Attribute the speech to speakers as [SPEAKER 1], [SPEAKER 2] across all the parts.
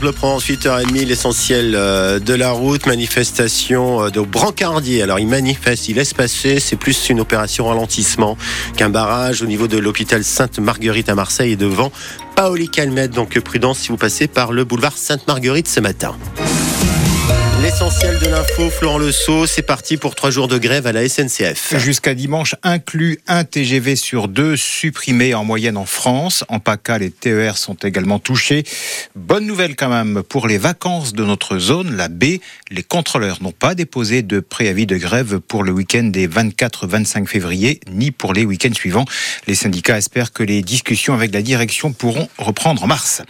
[SPEAKER 1] Le prend 8h30, l'essentiel euh, de la route, manifestation euh, de Brancardier. Alors il manifeste, il laisse passer, c'est plus une opération ralentissement qu'un barrage au niveau de l'hôpital Sainte-Marguerite à Marseille et devant Paoli Calmette. Donc prudence si vous passez par le boulevard Sainte-Marguerite ce matin. L'essentiel de l'info, Florent Le c'est parti pour trois jours de grève à la SNCF.
[SPEAKER 2] Jusqu'à dimanche, inclus un TGV sur deux supprimé en moyenne en France. En PACA, les TER sont également touchés. Bonne nouvelle quand même pour les vacances de notre zone, la B. Les contrôleurs n'ont pas déposé de préavis de grève pour le week-end des 24-25 février, ni pour les week-ends suivants. Les syndicats espèrent que les discussions avec la direction pourront reprendre en mars.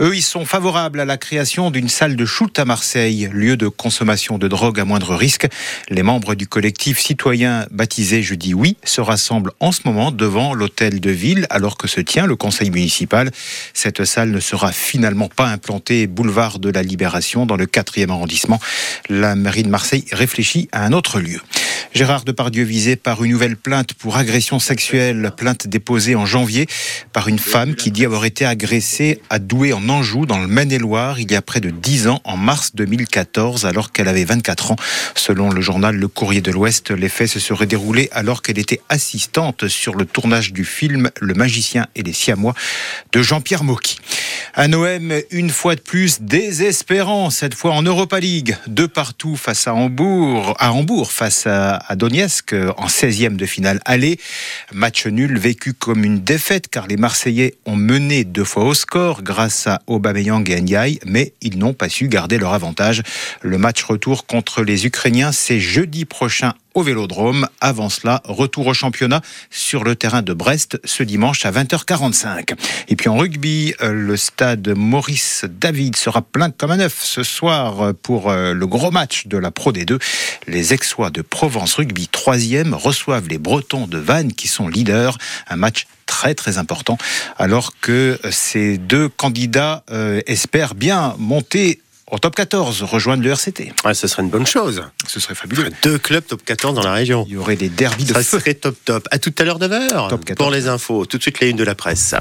[SPEAKER 2] Eux, ils sont favorables à la création d'une salle de shoot à Marseille, lieu de consommation de drogue à moindre risque. Les membres du collectif citoyen baptisé Jeudi Oui se rassemblent en ce moment devant l'hôtel de ville alors que se tient le conseil municipal. Cette salle ne sera finalement pas implantée boulevard de la Libération dans le 4e arrondissement. La mairie de Marseille réfléchit à un autre lieu. Gérard Depardieu visé par une nouvelle plainte pour agression sexuelle, plainte déposée en janvier par une femme qui dit avoir été agressée à Douai en Anjou dans le Maine-et-Loire il y a près de 10 ans en mars 2014 alors qu'elle avait 24 ans. Selon le journal Le Courrier de l'Ouest, les faits se seraient déroulés alors qu'elle était assistante sur le tournage du film Le magicien et les siamois de Jean-Pierre Mocky. Un OM une fois de plus désespérant, cette fois en Europa League, de partout face à Hambourg, à Hambourg face à, Donetsk en 16e de finale aller. Match nul vécu comme une défaite car les Marseillais ont mené deux fois au score grâce à Aubameyang et Ndiaye, mais ils n'ont pas su garder leur avantage. Le match retour contre les Ukrainiens, c'est jeudi prochain au Vélodrome. Avant cela, retour au championnat sur le terrain de Brest ce dimanche à 20h45. Et puis en rugby, euh, le stade Maurice David sera plein comme un œuf ce soir pour euh, le gros match de la Pro D2. Les Aixois de Provence Rugby 3e reçoivent les Bretons de Vannes qui sont leaders. Un match très très important alors que ces deux candidats euh, espèrent bien monter au top 14, rejoindre le RCT.
[SPEAKER 1] Ouais, ce serait une bonne chose.
[SPEAKER 2] Ce serait fabuleux.
[SPEAKER 1] Deux clubs top 14 dans la région.
[SPEAKER 2] Il y aurait des derbys de
[SPEAKER 1] Ça serait top top. À tout à l'heure de l'heure. Pour les infos, tout de suite les une de la presse.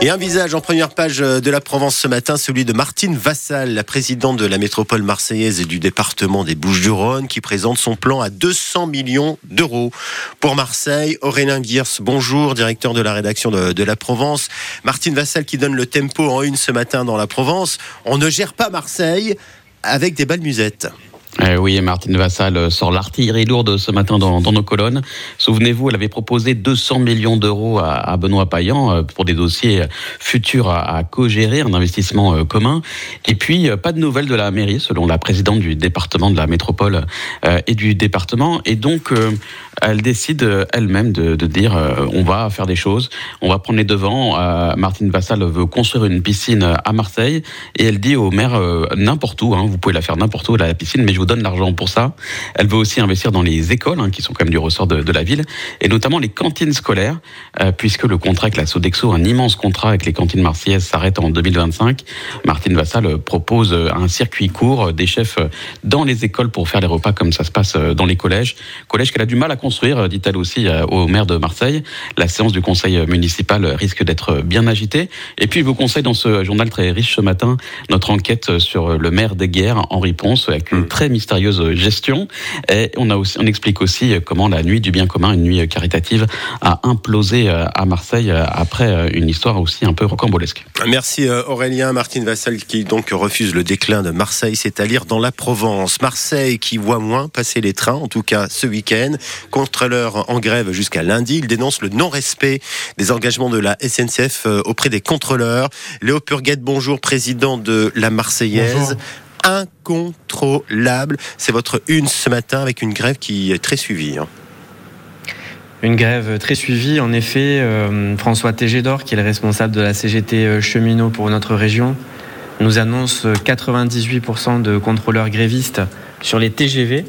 [SPEAKER 1] Et un visage en première page de la Provence ce matin, celui de Martine Vassal, la présidente de la métropole marseillaise et du département des Bouches-du-Rhône, qui présente son plan à 200 millions d'euros pour Marseille. Aurélien Giers, bonjour, directeur de la rédaction de, la Provence. Martine Vassal qui donne le tempo en une ce matin dans la Provence. On ne gère pas Marseille avec des balles.
[SPEAKER 3] Euh, oui, Martine Vassal euh, sort l'artillerie lourde ce matin dans, nos colonnes. Souvenez-vous, elle avait proposé 200 millions d'euros à, Benoît Payan euh, pour des dossiers futurs à, co-gérer, un investissement commun. Et puis, pas de nouvelles de la mairie, selon la présidente du département de la métropole et du département. Et donc, elle décide elle-même de, dire on va faire des choses, on va prendre les devants. Martine Vassal veut construire une piscine à Marseille et elle dit au maire n'importe où, hein, vous pouvez la faire n'importe où la piscine, mais je vous donne l'argent pour ça. Elle veut aussi investir dans les écoles, hein, qui sont quand même du ressort de, la ville, et notamment les cantines scolaires, euh, puisque le contrat avec la Sodexo, un immense contrat avec les cantines marseillaises, s'arrête en 2025. Martine Vassal propose un circuit court des chefs dans les écoles pour faire les repas comme ça se passe dans les collèges. Collège qu'elle a du mal à construire, dit-elle aussi euh, au maire de Marseille. La séance du conseil municipal risque d'être bien agitée. Et puis, je vous conseille dans ce journal très riche ce matin notre enquête sur le maire des guerres, Henri Ponce, avec une très mystérieuse gestion. Et on, a aussi, on explique aussi comment la nuit du bien commun, une nuit caritative, a implosé euh, à Marseille euh, après euh, une histoire aussi un peu rocambolesque.
[SPEAKER 1] Merci Aurélien. Martine Vassal qui donc refuse le déclin de Marseille, c'est à lire dans la Provence. Marseille qui voit moins passer les trains, en tout cas ce week-end. Contrôleur en grève jusqu'à lundi. Il dénonce le non-respect des engagements de la SNCF auprès des contrôleurs. Léo Purguette, bonjour, président de la Marseillaise incontrôlable. C'est votre une ce matin avec une grève qui est très suivie. Hein.
[SPEAKER 4] Une grève très suivie, en effet. Euh, François Tégédor, qui est le responsable de la CGT euh, cheminot pour notre région, nous annonce 98% de contrôleurs grévistes sur les TGV.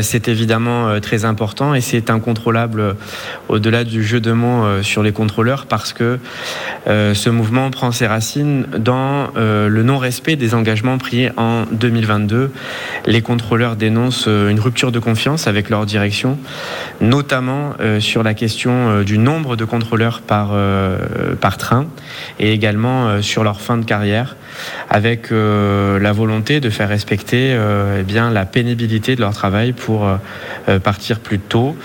[SPEAKER 4] C'est évidemment très important et c'est incontrôlable au-delà du jeu de mots sur les contrôleurs parce que ce mouvement prend ses racines dans le non-respect des engagements pris en 2022. Les contrôleurs dénoncent une rupture de confiance avec leur direction, notamment sur la question du nombre de contrôleurs par, par train et également sur leur fin de carrière avec euh, la volonté de faire respecter euh, eh bien, la pénibilité de leur travail pour euh, partir plus tôt.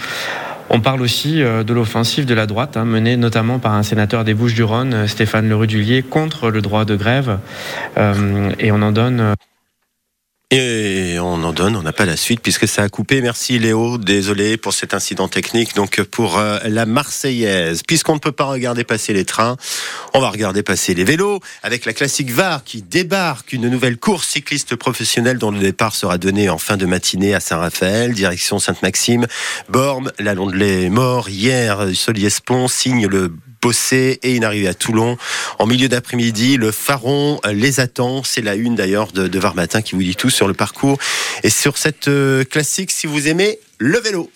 [SPEAKER 4] On parle aussi de l'offensive de la droite, hein, menée notamment par un sénateur des Bouches-du-Rhône, Stéphane Lerudulier, contre le droit de grève. et on en donne.
[SPEAKER 1] Et on en donne, on n'a pas la suite puisque ça a coupé. Merci Léo, désolé pour cet incident technique. Donc pour euh, la Marseillaise, puisqu'on ne peut pas regarder passer les trains, on va regarder passer les vélos avec la classique VAR qui débarque, une nouvelle course cycliste professionnelle dont le départ sera donné en fin de matinée à Saint-Raphaël, direction Sainte-Maxime, Borne, la Londelay mort. Hier, Soliespont signe le Bossé et une arrivée à Toulon. En milieu d'après-midi, le Pharaon les attend. C'est la une d'ailleurs de, de Var Matin qui vous dit tout sur le parcours et sur cette euh, classique si vous aimez le vélo.